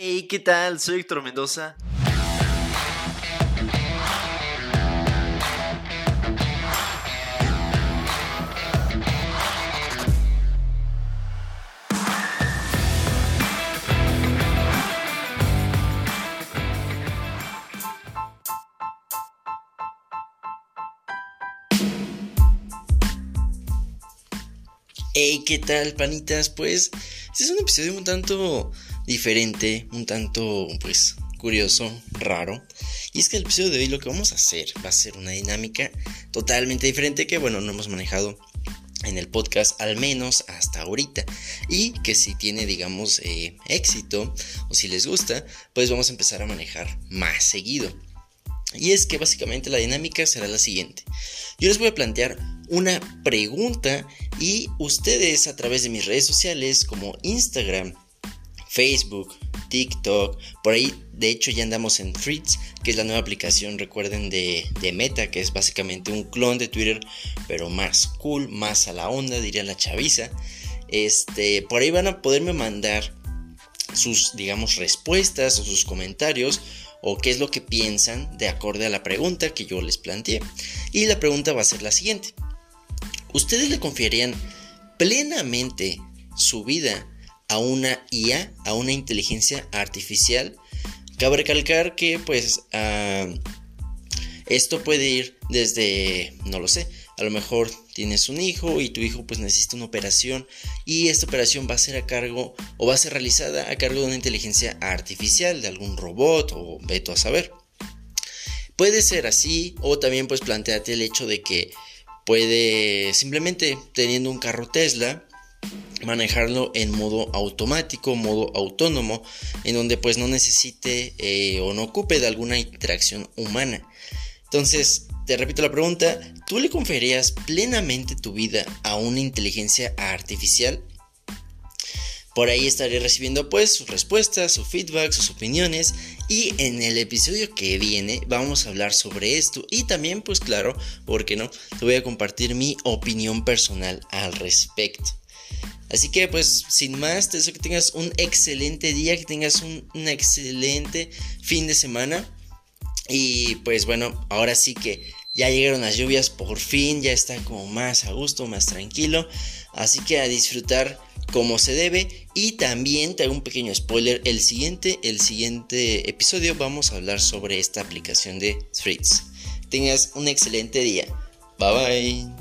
Hey, ¿qué tal? Soy Héctor Mendoza. Hey, ¿qué tal, panitas? Pues este es un episodio un tanto diferente, un tanto, pues, curioso, raro. Y es que el episodio de hoy lo que vamos a hacer va a ser una dinámica totalmente diferente que, bueno, no hemos manejado en el podcast al menos hasta ahorita y que si tiene digamos eh, éxito o si les gusta pues vamos a empezar a manejar más seguido y es que básicamente la dinámica será la siguiente yo les voy a plantear una pregunta y ustedes a través de mis redes sociales como Instagram, Facebook, TikTok, por ahí de hecho ya andamos en Threads, que es la nueva aplicación, recuerden, de, Meta, que es básicamente un clon de Twitter, pero más cool, más a la onda, diría la chaviza. Este, por ahí van a poderme mandar sus, digamos, respuestas o sus comentarios o qué es lo que piensan de acorde a la pregunta que yo les planteé. Y la pregunta va a ser la siguiente. ¿Ustedes le confiarían plenamente su vida a una IA, a una inteligencia artificial? Cabe recalcar que pues ah, esto puede ir desde, no lo sé, a lo mejor tienes un hijo y tu hijo pues necesita una operación y esta operación va a ser a cargo o va a ser realizada a cargo de una inteligencia artificial, de algún robot o veto a saber. Puede ser así o también pues planteate el hecho de que puede simplemente teniendo un carro Tesla manejarlo en modo automático, modo autónomo, en donde pues no necesite eh, o no ocupe de alguna interacción humana. Entonces, te repito la pregunta, ¿tú le confiarías plenamente tu vida a una inteligencia artificial? Por ahí estaré recibiendo pues sus respuestas, su feedback, sus opiniones y en el episodio que viene vamos a hablar sobre esto y también pues claro, ¿por qué no? Te voy a compartir mi opinión personal al respecto. Así que pues sin más, te deseo que tengas un excelente día, que tengas un, un excelente fin de semana. Y pues bueno, ahora sí que ya llegaron las lluvias, por fin ya está como más a gusto, más tranquilo. Así que a disfrutar como se debe. Y también te hago un pequeño spoiler. El siguiente, el siguiente episodio vamos a hablar sobre esta aplicación de Threads. Tengas un excelente día. Bye bye.